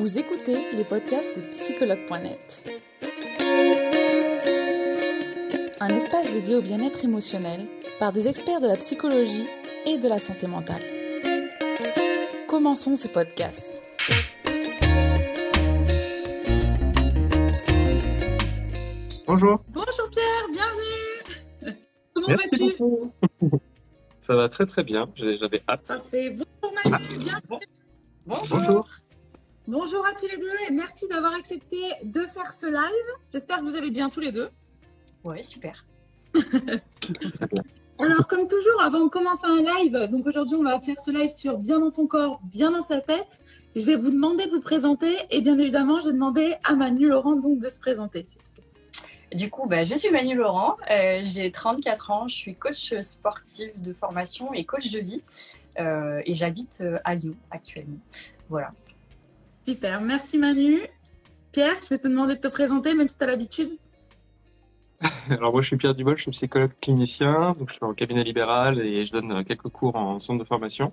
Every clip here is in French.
Vous écoutez les podcasts de psychologue.net. Un espace dédié au bien-être émotionnel par des experts de la psychologie et de la santé mentale. Commençons ce podcast. Bonjour. Bonjour Pierre, bienvenue. Comment vas-tu. Ça va très très bien. J'ai- J'avais hâte. Parfait. Bonjour Manu, bienvenue. Bonjour. Bonjour à tous les deux et merci d'avoir accepté de faire ce live. J'espère que vous allez bien tous les deux. Ouais, super. Alors comme toujours, avant de commencer un live, donc aujourd'hui on va faire ce live sur bien dans son corps, bien dans sa tête. Je vais vous demander de vous présenter et bien évidemment j'ai demandé à Manu Laurent donc de se présenter. Du coup, bah, je suis Manu Laurent, euh, j'ai 34 ans, je suis coach sportif de formation et coach de vie euh, et j'habite euh, à Lyon actuellement. Voilà. Super, merci Manu. Pierre, je vais te demander de te présenter même si tu as l'habitude. Alors moi je suis Pierre Dubol, je suis psychologue clinicien, donc je suis en cabinet libéral et je donne euh, quelques cours en centre de formation.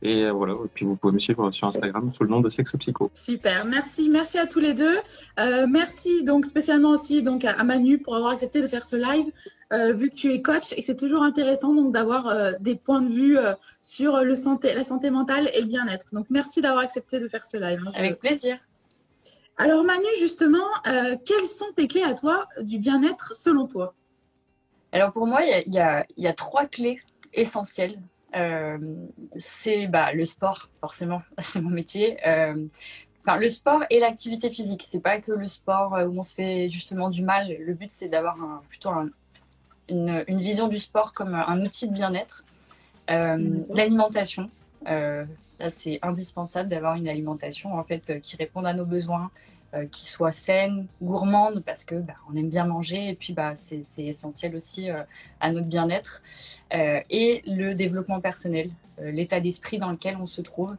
Et euh, voilà, et puis vous pouvez me suivre sur Instagram sous le nom de Sexo Psycho. Super, merci, merci à tous les deux. Euh, merci donc spécialement aussi donc à, à Manu pour avoir accepté de faire ce live, euh, vu que tu es coach et c'est toujours intéressant donc d'avoir euh, des points de vue euh, sur le santé, la santé mentale et le bien-être. Donc merci d'avoir accepté de faire ce live. hein. Avec plaisir. Alors Manu justement, quelles sont tes clés à toi du bien-être selon toi? Alors pour moi, il y y a- il y a trois clés essentielles. C'est bah, le sport, forcément, c'est mon métier. Enfin, le sport et l'activité physique. C'est pas que le sport où on se fait justement du mal. Le but, c'est d'avoir plutôt un- une, une vision du sport comme un outil de bien-être. Euh. L'alimentation. Euh, là, c'est indispensable d'avoir une alimentation en fait qui réponde à nos besoins, euh, qui soit saine, gourmande, parce que bah, on aime bien manger et puis bah, c'est essentiel aussi euh, à notre bien-être. Euh, et le développement personnel, l'état d'esprit dans lequel on se trouve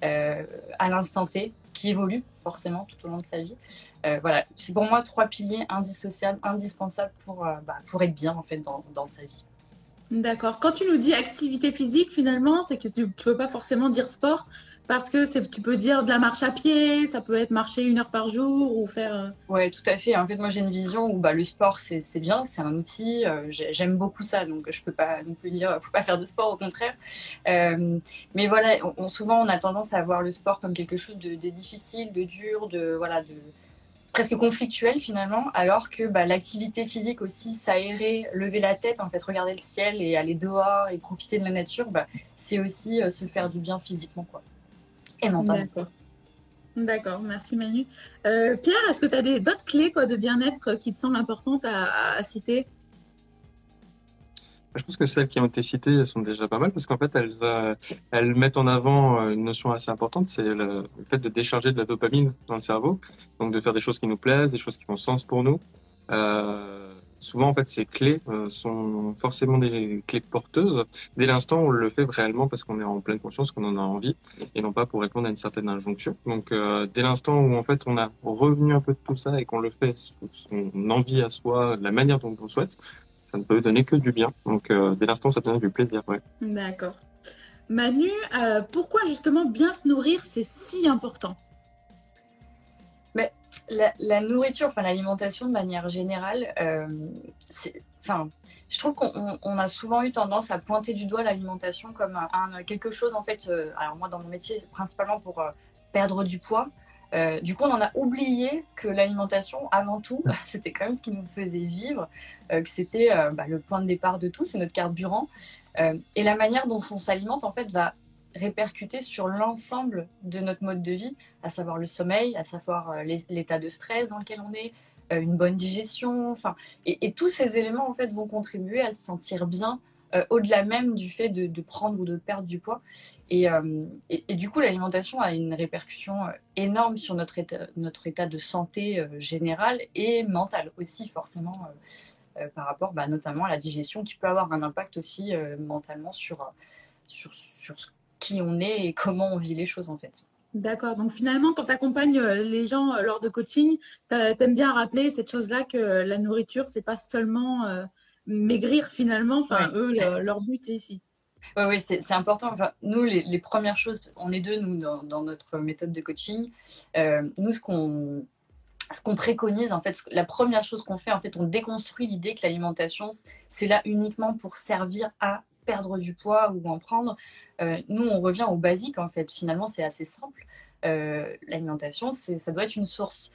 à l'instant T, qui évolue forcément tout au long de sa vie. Euh, voilà, c'est pour moi trois piliers indissociables, indispensables pour, euh, bah, pour être bien en fait dans, dans sa vie. D'accord. Quand tu nous dis activité physique, finalement, c'est que tu ne peux pas forcément dire sport parce que tu peux dire de la marche à pied, ça peut être marcher une heure par jour ou faire. euh, Ouais, tout à fait. En fait, moi, j'ai une vision où bah, le sport, c'est bien, c'est un outil. euh, j'ai- J'aime beaucoup ça, donc je peux pas non plus dire faut pas faire de sport, au contraire. Euh, mais voilà, souvent, on a tendance à voir le sport comme quelque chose de, difficile, de dur, de voilà, de presque conflictuel finalement, alors que bah, l'activité physique aussi, s'aérer, lever la tête, en fait, regarder le ciel et aller dehors et profiter de la nature, bah, c'est aussi se faire du bien physiquement, quoi, et. D'accord. D'accord, merci Manu. Euh, Pierre, est-ce que tu as d'autres clés quoi, de bien-être qui te semblent importantes à, citer? Je pense que celles qui ont été citées elles sont déjà pas mal parce qu'en fait elles, euh, elles mettent en avant euh, une notion assez importante, c'est le, le fait de décharger de la dopamine dans le cerveau, donc de faire des choses qui nous plaisent, des choses qui font sens pour nous. Euh, souvent en fait ces clés euh, sont forcément des clés porteuses dès l'instant on le fait réellement parce qu'on est en pleine conscience qu'on en a envie et non pas pour répondre à une certaine injonction. Donc euh, dès l'instant où en fait on a revenu un peu de tout ça et qu'on le fait sous son envie à soi, de la manière dont on souhaite, ça ne peut donner que du bien. Donc euh, dès l'instant ça donne du plaisir. D'accord. Manu, pourquoi justement bien se nourrir, c'est si important? La, nourriture, enfin l'alimentation de manière générale, euh, enfin, je trouve qu'on on- on a souvent eu tendance à pointer du doigt l'alimentation comme un, quelque chose en fait. euh, alors moi dans mon métier, principalement pour euh, perdre du poids. Du coup, on en a oublié que l'alimentation, avant tout, c'était quand même ce qui nous faisait vivre, que c'était bah, le point de départ de tout, c'est notre carburant. Et la manière dont on s'alimente, en fait, va répercuter sur l'ensemble de notre mode de vie, à savoir le sommeil, à savoir euh, l'é- l'état de stress dans lequel on est, euh, une bonne digestion, enfin, et, tous ces éléments en fait vont contribuer à se sentir bien euh, au-delà même du fait de, prendre ou de perdre du poids. Et, et, du coup, l'alimentation a une répercussion énorme sur notre état, notre état de santé euh, général et mental aussi, forcément, par rapport bah, notamment à la digestion qui peut avoir un impact aussi mentalement sur, sur, sur ce- qui on est et comment on vit les choses en fait. D'accord. Donc finalement, quand tu accompagnes les gens euh, lors de coaching, t'a- t'aimes bien rappeler cette chose-là que la nourriture, c'est pas seulement euh, maigrir finalement. Enfin, Ouais. eux, le- leur but c'est ici. Oui, ouais, c'est important. Enfin, nous, les, premières choses, on est deux, nous, dans, notre méthode de coaching. Euh, nous, ce qu'on ce qu'on préconise, en fait, la première chose qu'on fait, en fait, on déconstruit l'idée que l'alimentation, c'est là uniquement pour servir à perdre du poids ou en prendre. Euh, nous, on revient au basique, en fait. Finalement, c'est assez simple. Euh, l'alimentation, ça doit être une source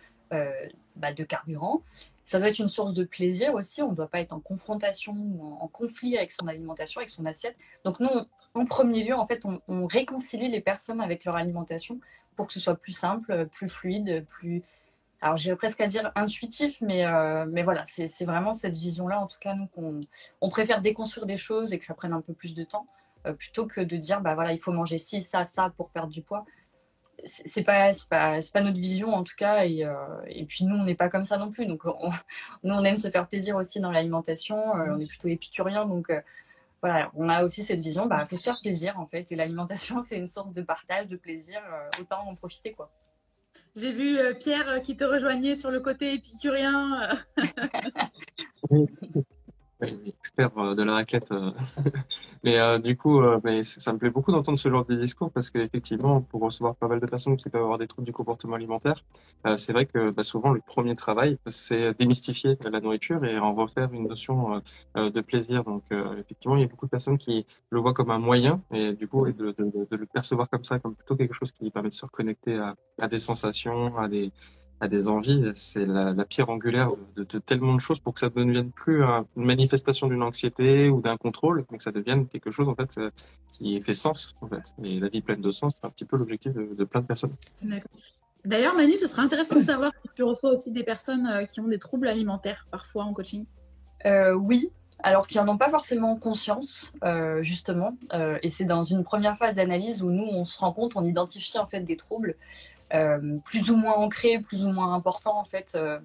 bah, de carburant. Ça doit être une source de plaisir aussi. On ne doit pas être en confrontation ou en, conflit avec son alimentation, avec son assiette. Donc nous, en premier lieu, en fait, on, réconcilie les personnes avec leur alimentation pour que ce soit plus simple, plus fluide, plus... Alors j'irais presque à dire intuitif, mais, euh, mais voilà, c'est vraiment cette vision-là, en tout cas, nous, qu'on on préfère déconstruire des choses et que ça prenne un peu plus de temps, euh, plutôt que de dire, bah voilà, il faut manger ci, ça, ça pour perdre du poids. C'est pas pas pas notre vision en tout cas et, euh, et puis nous on n'est pas comme ça non plus. Donc nous on aime se faire plaisir aussi dans l'alimentation euh, on est plutôt épicurien donc voilà on a aussi cette vision bah faut se faire plaisir en fait et l'alimentation c'est une source de partage de plaisir autant en profiter quoi j'ai vu Pierre qui te rejoignait sur le côté épicurien expert euh, de la raquette. Euh. mais euh, du coup, mais ça me plaît beaucoup d'entendre ce genre de discours parce qu'effectivement, pour recevoir pas mal de personnes qui peuvent avoir des troubles du comportement alimentaire, c'est vrai que bah, souvent le premier travail, c'est démystifier la nourriture et en refaire une notion de plaisir. Donc effectivement, il y a beaucoup de personnes qui le voient comme un moyen et du coup, de, le percevoir comme ça, comme plutôt quelque chose qui permet de se reconnecter à des sensations, à des à des envies, c'est la, pierre angulaire de, tellement de choses pour que ça ne devienne plus une manifestation d'une anxiété ou d'un contrôle, mais que ça devienne quelque chose en fait euh, qui fait sens en fait. Et la vie pleine de sens, c'est un petit peu l'objectif de, plein de personnes. D'ailleurs, Manu, ce serait intéressant de savoir si tu reçois aussi des personnes euh, qui ont des troubles alimentaires parfois en coaching. Euh, oui, alors qu'ils n'en ont pas forcément conscience, justement. et c'est dans une première phase d'analyse où nous, on se rend compte, on identifie en fait des troubles. Euh, plus ou moins ancré, plus ou moins important en fait. Euh,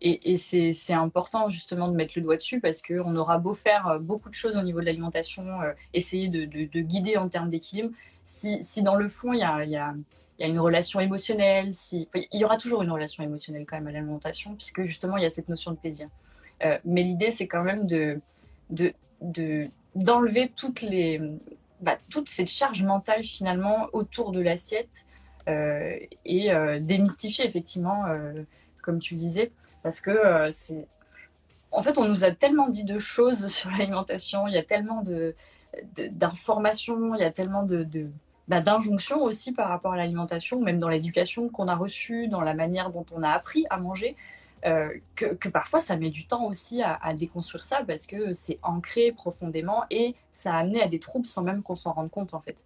et, c'est important justement de mettre le doigt dessus parce qu'on aura beau faire euh, beaucoup de choses au niveau de l'alimentation, essayer de, guider en termes d'équilibre. Si, dans le fond, il y a, une relation émotionnelle, il y aura toujours une relation émotionnelle quand même à l'alimentation, puisque justement, il y a cette notion de plaisir. mais l'idée, c'est quand même de, d'enlever bah, toute cette charge mentale finalement autour de l'assiette et euh, démystifier effectivement, euh, comme tu disais, parce que c'est en fait, on nous a tellement dit de choses sur l'alimentation, il y a tellement de, d'informations, il y a tellement de, bah, d'injonctions aussi par rapport à l'alimentation, même dans l'éducation qu'on a reçue, dans la manière dont on a appris à manger, que, parfois ça met du temps aussi à déconstruire ça parce que c'est ancré profondément et ça a amené à des troubles sans même qu'on s'en rende compte en fait.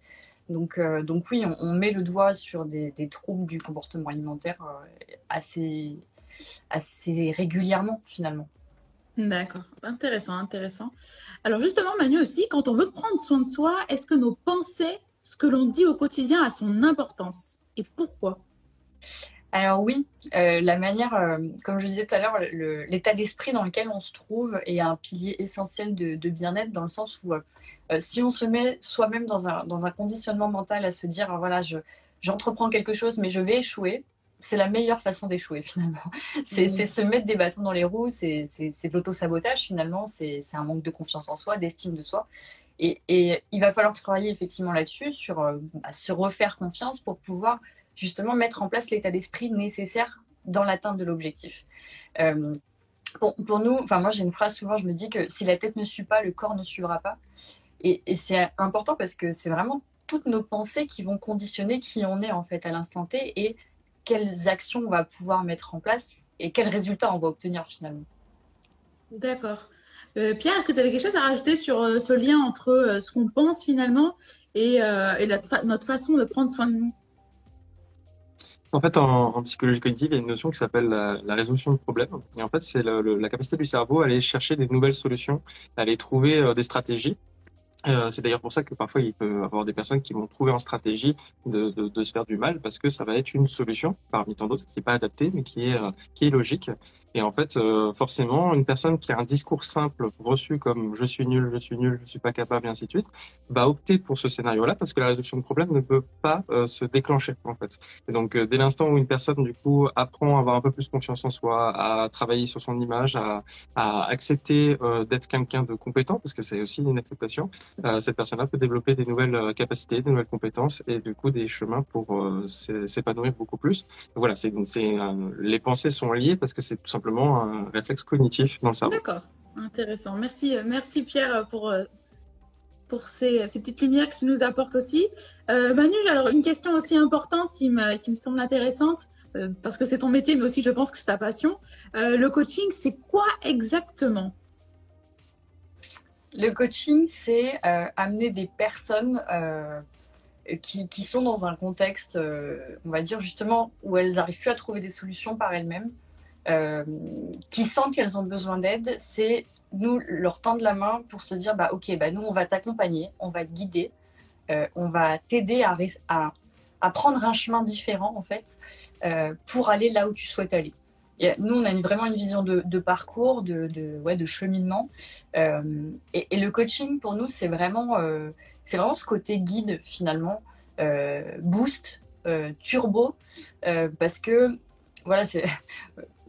Donc, euh, donc oui, on, met le doigt sur des, troubles du comportement alimentaire euh, assez, assez régulièrement finalement. D'accord, intéressant, intéressant. Alors justement, Manu aussi, quand on veut prendre soin de soi, est-ce que nos pensées, ce que l'on dit au quotidien a son importance? Et pourquoi? Alors oui, euh, la manière, comme je disais tout à l'heure, l'état d'esprit dans lequel on se trouve est un pilier essentiel de, de bien-être dans le sens où euh, si on se met soi-même dans un, dans un, conditionnement mental à se dire, voilà, je, j'entreprends quelque chose, mais je vais échouer, c'est la meilleure façon d'échouer finalement. C'est, se mettre des bâtons dans les roues, c'est, c'est, de l'auto-sabotage finalement, c'est, un manque de confiance en soi, d'estime de soi. Et, et il va falloir travailler effectivement là-dessus, sur euh, se refaire confiance pour pouvoir justement mettre en place l'état d'esprit nécessaire dans l'atteinte de l'objectif. Euh, pour, nous, enfin moi j'ai une phrase souvent, je me dis que si la tête ne suit pas, le corps ne suivra pas. Et, c'est important parce que c'est vraiment toutes nos pensées qui vont conditionner qui on est en fait à l'instant T et quelles actions on va pouvoir mettre en place et quels résultats on va obtenir finalement. D'accord. Euh, Pierre, est-ce que tu avais quelque chose à rajouter sur euh, ce lien entre ce qu'on pense finalement et, notre façon de prendre soin de nous? En fait, en, psychologie cognitive, il y a une notion qui s'appelle la, résolution de problèmes. Et en fait, c'est la capacité du cerveau à aller chercher des nouvelles solutions, à aller trouver des stratégies euh, c'est d'ailleurs pour ça que parfois il peut y avoir des personnes qui vont trouver en stratégie de, se faire du mal parce que ça va être une solution parmi tant d'autres qui n'est pas adaptée mais qui est, euh, qui est logique. Et en fait, euh, forcément, une personne qui a un discours simple reçu comme je suis nul, je suis nul, je suis pas capable, et ainsi de suite, va opter pour ce scénario-là parce que la réduction de problème ne peut pas euh, se déclencher en fait. Et donc, euh, dès l'instant où une personne du coup apprend à avoir un peu plus confiance en soi, à travailler sur son image, à, accepter d'être quelqu'un de compétent, parce que c'est aussi une acceptation, cette personne-là peut développer des nouvelles capacités, des nouvelles compétences et du coup des chemins pour s'épanouir beaucoup plus. voilà, c'est les pensées sont liées parce que c'est tout simplement un réflexe cognitif dans le cerveau. D'accord, intéressant. Merci, euh, merci Pierre pour, euh, pour ces, ces, petites lumières que tu nous apportes aussi. Euh, Manu, alors une question aussi importante qui me, qui me semble intéressante, euh, parce que c'est ton métier, mais aussi je pense que c'est ta passion. le coaching, c'est quoi exactement? Le coaching, c'est amener des personnes qui, qui, sont dans un contexte, on va dire justement, où elles n'arrivent plus à trouver des solutions par elles-mêmes euh, qui sentent qu'elles ont besoin d'aide, c'est nous leur tendre la main pour se dire bah ok bah nous on va t'accompagner, on va te guider, euh, on va t'aider à, à, prendre un chemin différent en fait euh, pour aller là où tu souhaites aller. Nous on a vraiment une vision de, parcours, de, de, ouais, de cheminement et, et, le coaching pour nous c'est vraiment c'est vraiment ce côté guide finalement boost turbo parce que voilà c'est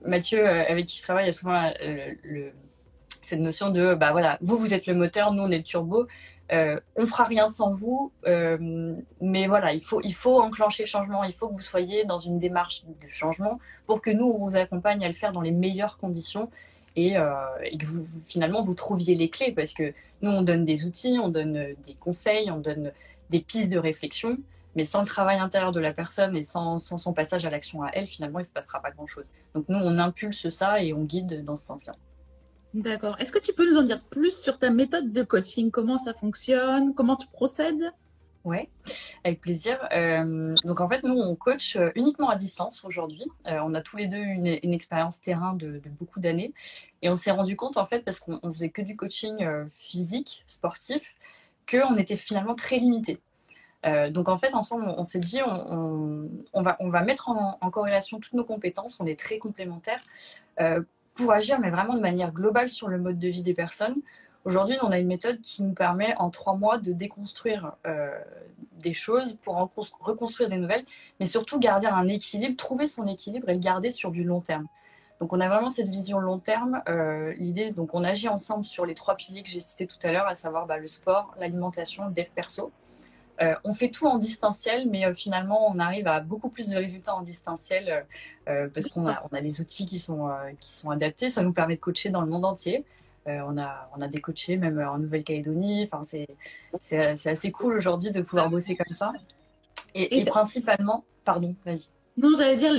Mathieu, euh, avec qui je travaille, il y a souvent euh, cette notion de bah voilà, vous vous êtes le moteur, nous on est le turbo. Euh, on fera rien sans vous, euh, mais voilà, il faut, il faut enclencher le changement, il faut que vous soyez dans une démarche de changement pour que nous, on vous accompagne à le faire dans les meilleures conditions et, que finalement, vous trouviez les clés. Parce que nous, on donne des outils, on donne des conseils, on donne des pistes de réflexion, mais sans le travail intérieur de la personne et sans, son passage à l'action à elle, finalement, il ne se passera pas grand-chose. Donc nous, on impulse ça et on guide dans ce sens-là. D'accord. Est-ce que tu peux nous en dire plus sur ta méthode de coaching? Comment ça fonctionne? Comment tu procèdes? Ouais, avec plaisir. Euh, donc en fait, nous, on coach euh, uniquement à distance aujourd'hui. Euh, on a tous les deux une, expérience terrain de, de beaucoup d'années. Et on s'est rendu compte, en fait, parce qu'on faisait que du coaching physique, sportif, qu'on était finalement très limité. Euh, donc en fait, ensemble, on, s'est dit, on, va, on va mettre en, corrélation toutes nos compétences, on est très complémentaires, euh, pour agir, mais vraiment de manière globale sur le mode de vie des personnes. Aujourd'hui, on a une méthode qui nous permet en trois mois de déconstruire euh, des choses pour en reconstruire des nouvelles, mais surtout garder un équilibre, trouver son équilibre et le garder sur du long terme. Donc on a vraiment cette vision long terme. L'idée, donc on agit ensemble sur les trois piliers que j'ai cités tout à l'heure, à savoir bah, le sport, l'alimentation, le dev perso. Euh, on fait tout en distanciel, mais euh, finalement, on arrive à beaucoup plus de résultats en distanciel euh, parce qu'on a, on a des outils qui sont, qui sont adaptés. Ça nous permet de coacher dans le monde entier. on, a, on a des coachés même en Nouvelle-Calédonie. Enfin, c'est, c'est, assez cool aujourd'hui de pouvoir bosser comme ça. Et, principalement, pardon, vas-y. Non, j'allais dire,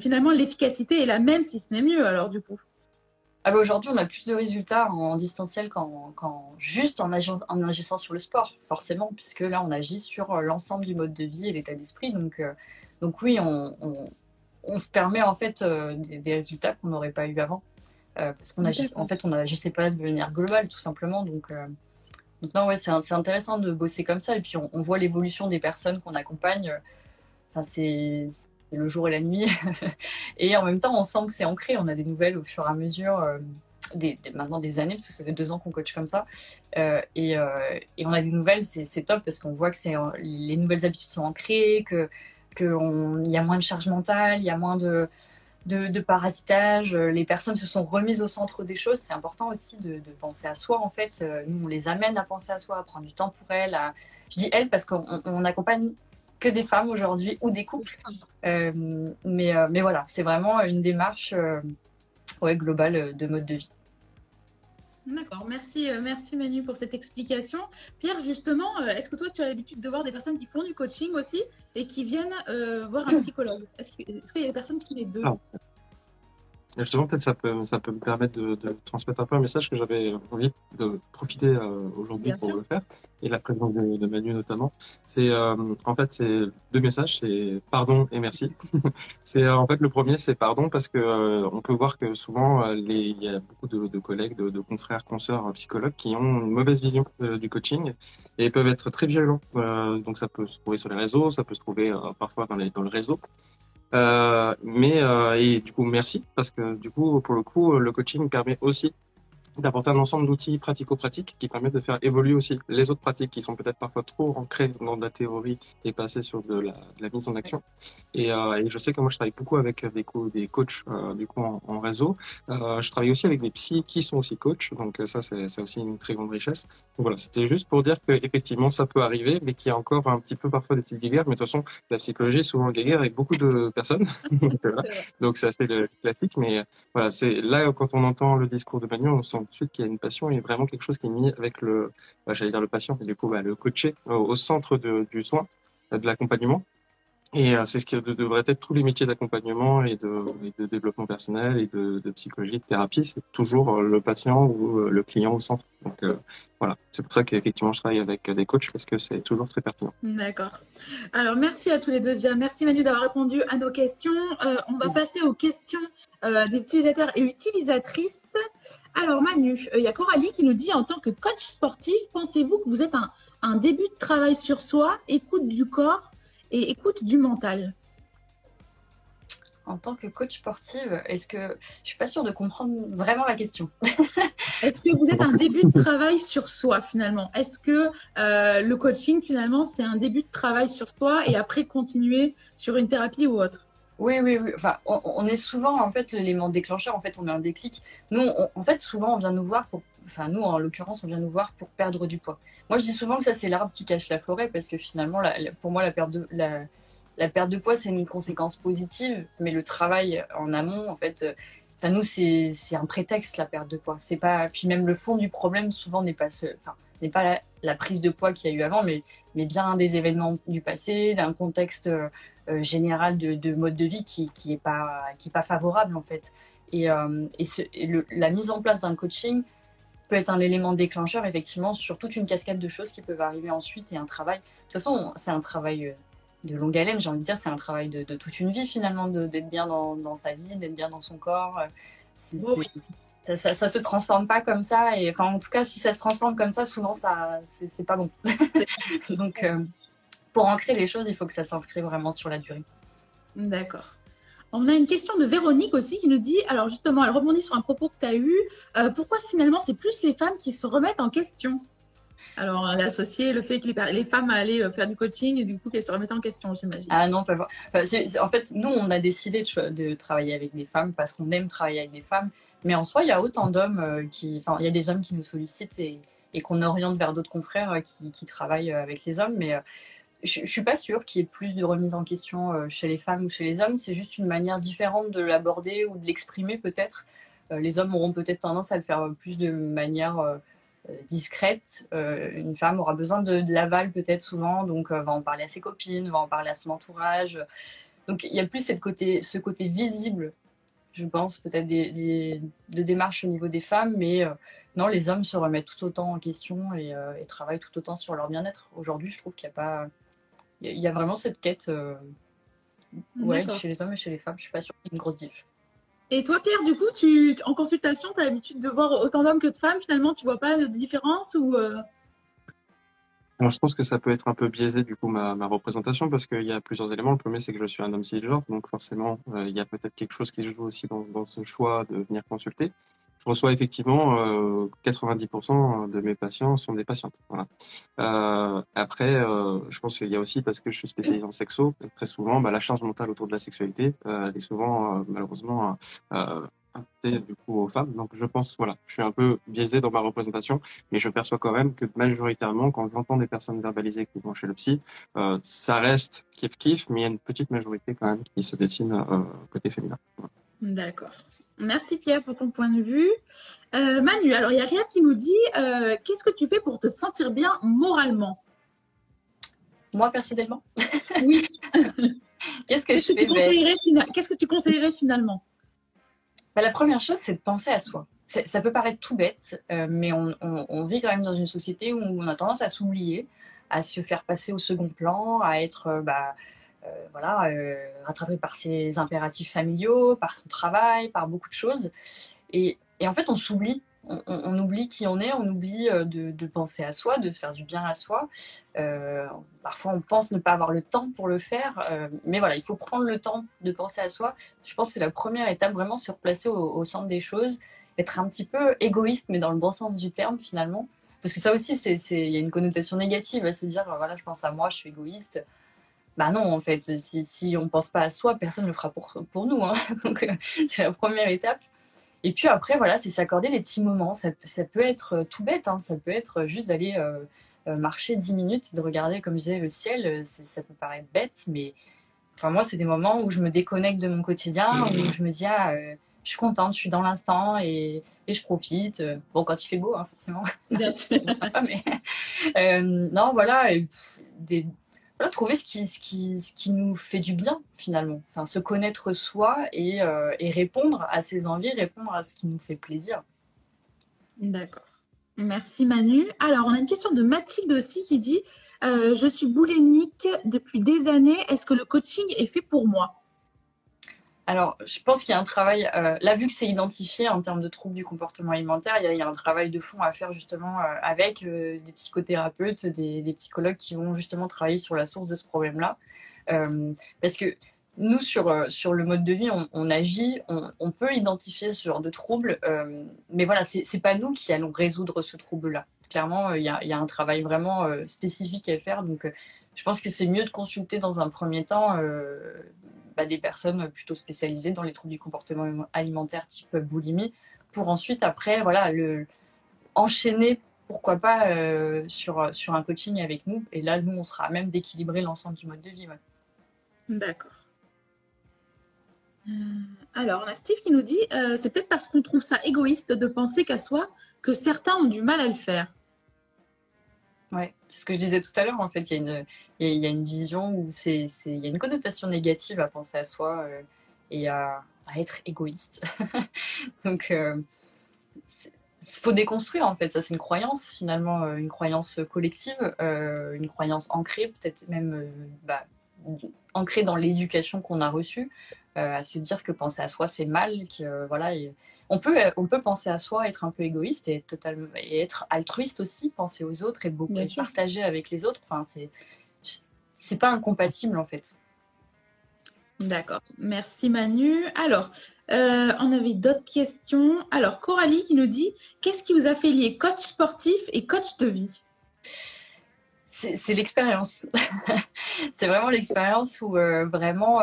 finalement, l'efficacité est la même, si ce n'est mieux, alors du coup. Ah bah aujourd'hui, on a plus de résultats en distanciel qu'en, juste en, en, agissant sur le sport, forcément, puisque là, on agit sur euh, l'ensemble du mode de vie et l'état d'esprit. Donc, euh, donc oui, on, on, se permet en fait euh, des, résultats qu'on n'aurait pas eu avant, parce qu'on agit, en fait, on n'agissait pas de manière globale, tout simplement. Donc, donc non, ouais, c'est, c'est intéressant de bosser comme ça. Et puis, on, on voit l'évolution des personnes qu'on accompagne. Enfin, c'est, le jour et la nuit. et en même temps, on sent que c'est ancré. On a des nouvelles au fur et à mesure, euh, des, maintenant des années, parce que ça fait deux ans qu'on coach comme ça. Euh, et, euh, et, on a des nouvelles, c'est top parce qu'on voit que les nouvelles habitudes sont ancrées, que qu'il y a moins de charge mentale, il y a moins de, de, parasitage. Les personnes se sont remises au centre des choses. C'est important aussi de, de, penser à soi, en fait. Nous, on les amène à penser à soi, à prendre du temps pour elles. Je dis elles parce qu'on accompagne que des femmes aujourd'hui ou des couples. Euh, mais, euh, mais voilà, c'est vraiment une démarche euh, ouais, globale de mode de vie. D'accord, merci, merci Manu pour cette explication. Pierre, justement, est-ce que toi tu as l'habitude de voir des personnes qui font du coaching aussi et qui viennent voir un psychologue? Est-ce qu'il y a des personnes qui les deux? Ah. Justement, peut-être ça peut, ça peut me permettre de, de, transmettre un peu un message que j'avais envie de profiter euh, aujourd'hui pour le faire, et la présence de, de Manu notamment. C'est euh, en fait c'est deux messages, c'est pardon et merci. c'est euh, en fait le premier c'est pardon parce que on peut voir que souvent les, il y a beaucoup de, de collègues, de, confrères, consoeurs, psychologues qui ont une mauvaise vision du coaching et peuvent être très violents. donc ça peut se trouver sur les réseaux, ça peut se trouver parfois dans, les, dans le réseau. Mais et du coup merci parce que du coup pour le coup le coaching permet aussi d'apporter un ensemble d'outils pratico-pratiques qui permettent de faire évoluer aussi les autres pratiques qui sont peut-être parfois trop ancrées dans de la théorie et passer sur de la, de la mise en action. Et, euh, et, je sais que moi, je travaille beaucoup avec des, co des coachs euh, du coup en, en réseau. Euh, je travaille aussi avec des psys qui sont aussi coachs, donc ça, c'est aussi une très grande richesse. Donc voilà, c'était juste pour dire que effectivement, ça peut arriver, mais qu'il y a encore un petit peu parfois des petites guéguerres. Mais de toute façon, la psychologie est souvent guéguerre avec beaucoup de personnes. donc c'est assez classique, mais voilà, c'est là quand on entend le discours de Manu, on sent tout de suite qu'il y a une passion et vraiment quelque chose qui est mis avec le, bah, j'allais dire le patient, et du coup bah, le coaché au, centre du soin, de l'accompagnement. Et euh, c'est ce qui devrait être tous les métiers d'accompagnement et de, et de, développement personnel et de, de, psychologie, de thérapie, c'est toujours euh, le patient ou euh, le client au centre. Donc euh, voilà, c'est pour ça qu'effectivement je travaille avec des coachs parce que c'est toujours très pertinent. D'accord. Alors merci à tous les deux déjà. Merci Manu d'avoir répondu à nos questions. Euh, on va passer aux questions euh, des utilisateurs et utilisatrices. Alors Manu, il y a Coralie qui nous dit en tant que coach sportif, pensez-vous que vous êtes un, un début de travail sur soi, écoute du corps et écoute du mental en tant que coach sportive, est-ce que je suis pas sûre de comprendre vraiment la question Est-ce que vous êtes un début de travail sur soi finalement? Est-ce que euh, le coaching finalement c'est un début de travail sur soi et après continuer sur une thérapie ou autre? Oui, oui, oui. Enfin, on, on, est souvent en fait l'élément déclencheur. En fait, on met un déclic. Nous, on, en fait, souvent, on vient nous voir pour. Enfin, nous, en l'occurrence, on vient nous voir pour perdre du poids. Moi, je dis souvent que ça, c'est l'arbre qui cache la forêt parce que finalement, pour moi, la perte de la, perte de poids, c'est une conséquence positive, mais le travail en amont, en fait, enfin, nous, c'est un prétexte, la perte de poids. C'est pas, puis même le fond du problème, souvent, n'est pas, ce, n'est pas la, prise de poids qu'il y a eu avant, mais, mais bien des événements du passé, d'un contexte euh, général de, de, mode de vie qui, qui est pas, qui est pas favorable, en fait. Et, euh, et, la mise en place d'un coaching peut être un élément déclencheur, effectivement, sur toute une cascade de choses qui peuvent arriver ensuite et un travail. De toute façon, c'est un travail de longue haleine, j'ai envie de dire, c'est un travail de, de, toute une vie finalement, d'être bien dans, dans, sa vie, d'être bien dans son corps. Oui. ça, ça, se transforme pas comme ça, et enfin, en tout cas, si ça se transforme comme ça, souvent, ça, c'est pas bon. Donc, euh, pour ancrer les choses, il faut que ça s'inscrive vraiment sur la durée. D'accord. On a une question de Véronique aussi qui nous dit, alors justement, elle rebondit sur un propos que tu as eu, euh, pourquoi finalement c'est plus les femmes qui se remettent en question? Alors, elle a associé le fait que les, femmes allaient faire du coaching et du coup qu'elles se remettaient en question, j'imagine. Ah non, pas enfin, En fait, nous, on a décidé de, travailler avec des femmes parce qu'on aime travailler avec des femmes. Mais en soi, il y a autant d'hommes euh, qui. Enfin, il y a des hommes qui nous sollicitent et, qu'on oriente vers d'autres confrères euh, qui, qui, travaillent euh, avec les hommes. Mais je ne suis pas sûre qu'il y ait plus de remise en question chez les femmes ou chez les hommes. C'est juste une manière différente de l'aborder ou de l'exprimer, peut-être. Les hommes auront peut-être tendance à le faire plus de manière discrète. Euh, une femme aura besoin de, de l'aval peut-être souvent, donc euh, va en parler à ses copines, va en parler à son entourage. Donc il y a plus cette côté, ce côté visible, je pense, peut-être des, de démarches au niveau des femmes, mais euh, non, les hommes se remettent tout autant en question et, euh, et travaillent tout autant sur leur bien-être. Aujourd'hui, je trouve qu'il n'y a pas... Il y a vraiment cette quête ouais, chez les hommes et chez les femmes. Je suis pas sûre qu'il y ait une grosse diff. Et toi, Pierre, du coup, tu, en consultation, tu as l'habitude de voir autant d'hommes que de femmes. Finalement, tu vois pas de différence ou euh... Alors, je pense que ça peut être un peu biaisé, du coup, ma, ma représentation, parce qu'il y a plusieurs éléments. Le premier, c'est que je suis un homme cisgenre, donc forcément, euh, il y a peut-être quelque chose qui joue aussi dans, dans, ce choix de venir consulter. Je reçois effectivement euh, 90% de mes patients sont des patientes. Euh, après, euh, je pense qu'il y a aussi parce que je suis spécialisé en sexo, très souvent, bah, la charge mentale autour de la sexualité, euh, elle est souvent malheureusement du coup aux femmes. Donc je pense, voilà, je suis un peu biaisé dans ma représentation, mais je perçois quand même que majoritairement, quand j'entends des personnes verbaliser qui vont chez le psy, euh, ça reste kiff kiff, mais il y a une petite majorité quand même qui se dessine euh, côté féminin. D'accord. Merci Pierre pour ton point de vue. Euh, Manu, alors il y a Riyad qui nous dit euh, qu'est-ce que tu fais pour te sentir bien moralement? Moi personnellement? Oui. qu'est-ce que qu je fais Qu'est-ce que tu conseillerais finalement? Bah, La première chose, c'est de penser à soi. Ça peut paraître tout bête, euh, mais on, on, on, vit quand même dans une société où on a tendance à s'oublier, à se faire passer au second plan, à être. Bah, euh, voilà, euh, rattrapé par ses impératifs familiaux, par son travail, par beaucoup de choses. Et, en fait, on s'oublie on, oublie qui on est, on oublie de, penser à soi, de se faire du bien à soi. parfois, on pense ne pas avoir le temps pour le faire, mais voilà, il faut prendre le temps de penser à soi. Je pense que c'est la première étape, vraiment se replacer au, centre des choses, être un petit peu égoïste, mais dans le bon sens du terme finalement. Parce que ça aussi, il y a une connotation négative à se dire, voilà, je pense à moi, je suis égoïste. Bah non, en fait, si, si on pense pas à soi, personne ne le fera pour, pour nous. Hein. Donc, euh, c'est la première étape. Et puis après, voilà, c'est s'accorder des petits moments. Ça, ça, peut être euh, tout bête, hein. ça peut être juste d'aller euh, marcher 10 minutes, de regarder, comme je disais, le ciel. Ça peut paraître bête, mais enfin, moi, c'est des moments où je me déconnecte de mon quotidien, où je me dis, ah, je suis contente, je suis dans l'instant et, et, je profite. Bon, quand il fait beau, hein, forcément. Bien sûr. mais, non, voilà, des, trouver ce qui, ce, qui, ce qui nous fait du bien finalement. Se connaître soi et, euh, et répondre à ses envies, répondre à ce qui nous fait plaisir. D'accord. Merci Manu. Alors, on a une question de Mathilde aussi qui dit euh, Je suis boulimique depuis des années. Est-ce que le coaching est fait pour moi? Alors, je pense qu'il y a un travail, euh, là, vu que c'est identifié en termes de troubles du comportement alimentaire, il y, a, un travail de fond à faire justement euh, avec euh, des psychothérapeutes, des, psychologues qui vont justement travailler sur la source de ce problème-là. parce que nous, sur, sur le mode de vie, on, agit, on, peut identifier ce genre de trouble, mais voilà, c'est pas nous qui allons résoudre ce trouble-là. Clairement, il y, a, un travail vraiment spécifique à faire, donc je pense que c'est mieux de consulter dans un premier temps bah, des personnes plutôt spécialisées dans les troubles du comportement alimentaire type boulimie, pour ensuite, après, voilà, le, enchaîner, pourquoi pas, euh, sur, sur un coaching avec nous. Et là, nous, on sera à même d'équilibrer l'ensemble du mode de vie. D'accord. Euh, alors, on a Steve qui nous dit euh, c'est peut-être parce qu'on trouve ça égoïste de penser qu'à soi que certains ont du mal à le faire. Ouais, c'est ce que je disais tout à l'heure. En fait, il y, a une, y une vision où il y a une connotation négative à penser à soi euh, et à, être égoïste. Donc, il euh, faut déconstruire en fait. Ça, c'est une croyance finalement, euh, une croyance collective, une croyance ancrée, peut-être même bah, ancrée dans l'éducation qu'on a reçue. Euh, à se dire que penser à soi c'est mal, que voilà, on peut on peut penser à soi, être un peu égoïste et totalement et être altruiste aussi, penser aux autres et beaucoup partager avec les autres. Enfin, c'est c'est pas incompatible en fait. D'accord, merci Manu. Alors, euh, on avait d'autres questions. Alors, Coralie qui nous dit Qu'est-ce qui vous a fait lier coach sportif et coach de vie? C'est l'expérience. c'est vraiment l'expérience où euh, vraiment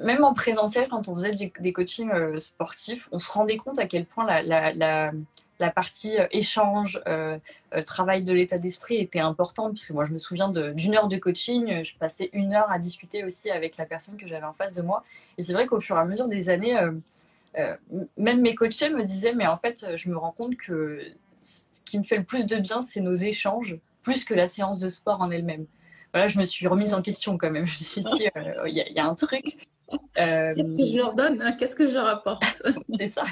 même en présentiel, quand on faisait des, coachings euh, sportifs, on se rendait compte à quel point la, partie euh, échange, euh, travail de l'état d'esprit était importante. Parce que moi, je me souviens d'une heure de coaching, je passais une heure à discuter aussi avec la personne que j'avais en face de moi. Et c'est vrai qu'au fur et à mesure des années, même mes coachés me disaient, mais en fait, je me rends compte que ce qui me fait le plus de bien, c'est nos échanges, plus que la séance de sport en elle-même voilà, je me suis remise en question quand même. Je me suis dit, il y, a un truc. Euh, qu'est-ce que je leur donne hein? Qu'est-ce que je leur apporte? C'est ça.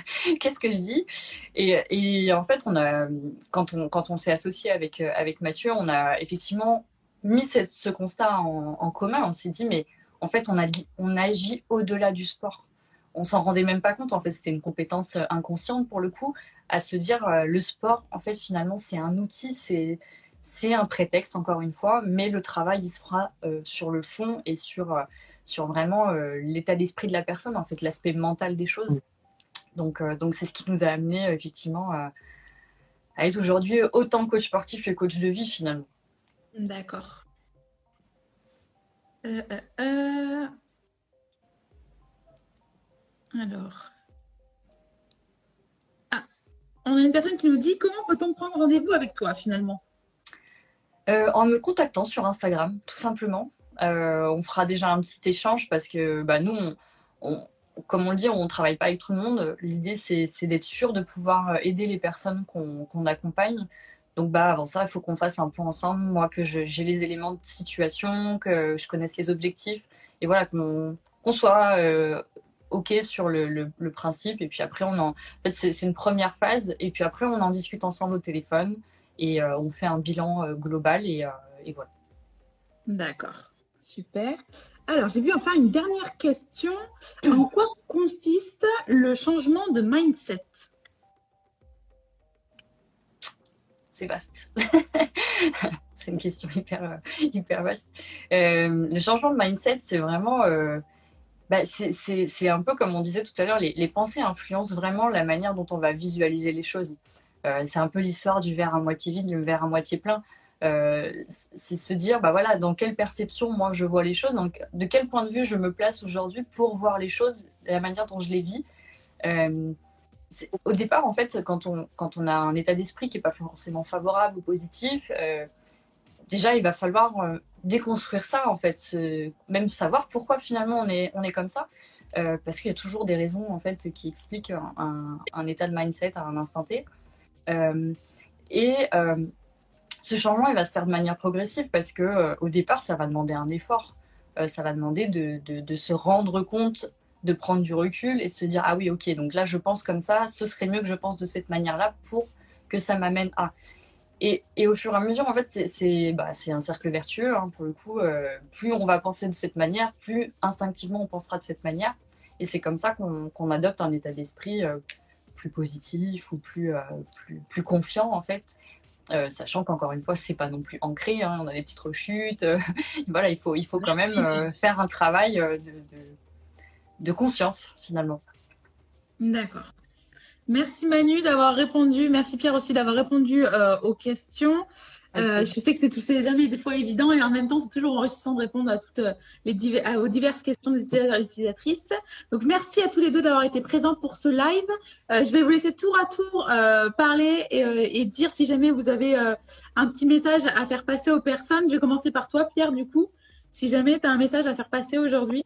Qu'est-ce que je dis? Et, en fait, on a, quand on, quand on s'est associé avec, euh, avec Mathieu, on a effectivement mis cette, ce constat en, en commun. On s'est dit, mais en fait, on, a, on agit au-delà du sport. On s'en rendait même pas compte. En fait, c'était une compétence euh, inconsciente pour le coup, à se dire, le sport, en fait, finalement, c'est un outil, c'est c'est un prétexte, encore une fois, mais le travail, il se fera sur le fond et sur, euh, sur vraiment euh, l'état d'esprit de la personne, en fait, l'aspect mental des choses. Donc, euh, donc c'est ce qui nous a amené, effectivement, à, être aujourd'hui autant coach sportif que coach de vie, finalement. D'accord. Alors. Ah, on a une personne qui nous dit comment peut-on prendre rendez-vous avec toi, finalement? Euh, en me contactant sur Instagram, tout simplement. Euh, on fera déjà un petit échange parce que bah, nous, comme on le dit, on ne travaille pas avec tout le monde. L'idée, c'est d'être sûr de pouvoir euh, aider les personnes qu'on accompagne. Donc bah, avant ça, il faut qu'on fasse un point ensemble. Moi, que j'ai les éléments de situation, que je connaisse les objectifs. Et voilà, qu'on soit OK sur le, principe. Et puis après, on en, fait, c'est une première phase. Et puis après, on en discute ensemble au téléphone et euh, on fait un bilan euh, global et, euh, et voilà. D'accord, super. Alors, j'ai vu enfin une dernière question. En quoi consiste le changement de mindset? C'est vaste. c'est une question hyper, hyper vaste. le changement de mindset, c'est vraiment bah, c'est un peu comme on disait tout à l'heure, les, pensées influencent vraiment la manière dont on va visualiser les choses. Euh, c'est un peu l'histoire du verre à moitié vide, du verre à moitié plein. Euh, c'est se dire, bah voilà, dans quelle perception moi je vois les choses, donc de quel point de vue je me place aujourd'hui pour voir les choses la manière dont je les vis. Euh, au départ, en fait, quand on, quand on a un état d'esprit qui n'est pas forcément favorable ou positif, déjà il va falloir déconstruire ça en fait, même savoir pourquoi finalement on est, on est comme ça, parce qu'il y a toujours des raisons en fait qui expliquent un, état de mindset à un instant T. Euh, et euh, ce changement il va se faire de manière progressive parce que au départ ça va demander un effort, ça va demander de, se rendre compte, de prendre du recul et de se dire ah oui ok donc là je pense comme ça, ce serait mieux que je pense de cette manière là pour que ça m'amène à. Et, au fur et à mesure, en fait, c'est bah, un cercle vertueux, hein, pour le coup. Euh, plus on va penser de cette manière, plus instinctivement on pensera de cette manière. Et c'est comme ça qu'on adopte un état d'esprit euh, plus positif ou plus, euh, plus, plus, confiant, en fait. sachant qu'encore une fois, c'est pas non plus ancré, hein, on a des petites rechutes. voilà, il faut, il faut quand même faire un travail de, de, conscience, finalement. D'accord. Merci Manu d'avoir répondu. Merci Pierre aussi d'avoir répondu euh, aux questions. Euh, je sais que c'est c'est jamais des fois évident et en même temps c'est toujours enrichissant de répondre à toutes euh, les aux diverses questions des utilisateurs et utilisatrices. Donc merci à tous les deux d'avoir été présents pour ce live. je vais vous laisser tour à tour parler et, et, dire si jamais vous avez un petit message à faire passer aux personnes. Je vais commencer par toi Pierre du coup. Si jamais tu as un message à faire passer aujourd'hui.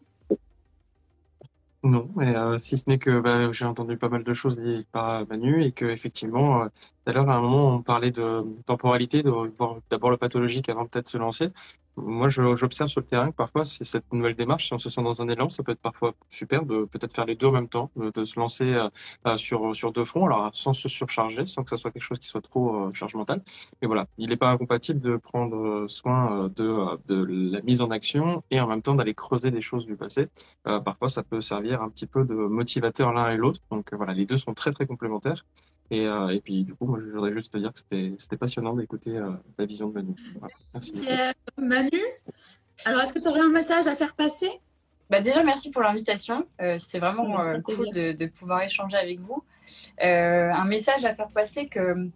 Non, mais euh, si ce n'est que bah, j'ai entendu pas mal de choses par Manu et que effectivement, euh, tout à l'heure à un moment on parlait de temporalité, de voir d'abord le pathologique avant peut-être se lancer. Moi, j'observe sur le terrain que parfois, c'est cette nouvelle démarche. Si on se sent dans un élan, ça peut être parfois super de peut-être faire les deux en même temps, de, se lancer euh, euh, sur sur deux fronts, alors sans se surcharger, sans que ça soit quelque chose qui soit trop euh, charge mentale. Mais voilà, il n'est pas incompatible de prendre soin de de la mise en action et en même temps d'aller creuser des choses du passé. parfois, ça peut servir un petit peu de motivateur l'un et l'autre. Donc voilà, les deux sont très très complémentaires. Et, euh, et puis, du coup, moi, je voudrais juste te dire que c'était passionnant d'écouter euh, la vision de Manu. Merci. Manu, alors, est-ce que tu aurais un message à faire passer? Bah déjà, merci pour l'invitation. Euh, C'était vraiment euh, cool de, de, pouvoir échanger avec vous. Euh, un message à faire passer que,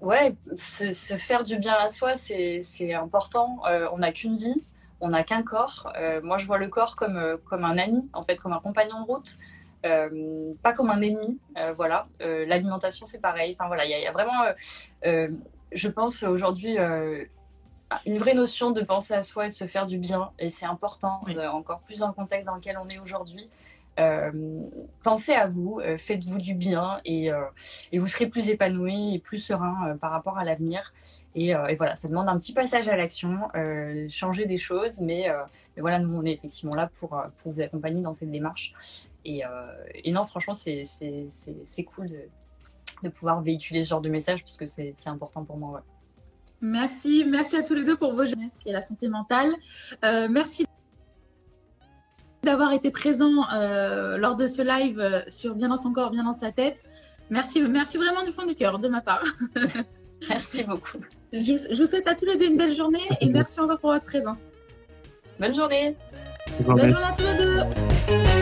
ouais, se, se faire du bien à soi, c'est important. Euh, on n'a qu'une vie, on n'a qu'un corps. moi, je vois le corps comme, comme un ami, en fait, comme un compagnon de route. Euh, pas comme un ennemi. Euh, voilà, euh, l'alimentation c'est pareil. Enfin voilà, il y, a vraiment, je pense aujourd'hui une vraie notion de penser à soi et de se faire du bien, et c'est important, encore plus dans le contexte dans lequel on est aujourd'hui. pensez à vous, faites-vous du bien et, et, vous serez plus épanoui et plus serein par rapport à l'avenir. Et, et, voilà, ça demande un petit passage à l'action, changer des choses, mais, mais, voilà, nous on est effectivement là pour, pour vous accompagner dans cette démarche. Et, euh, et non, franchement, c'est cool de, de, pouvoir véhiculer ce genre de message parce que c'est important pour moi. Merci, merci à tous les deux pour vos gestes et la santé mentale. Euh, merci d'avoir été présent euh, lors de ce live sur Bien dans son corps, bien dans sa tête. Merci, merci vraiment du fond du cœur de ma part. merci beaucoup. Je, je, vous souhaite à tous les deux une belle journée et merci encore pour votre présence. Bonne journée. Bonne journée à tous les deux.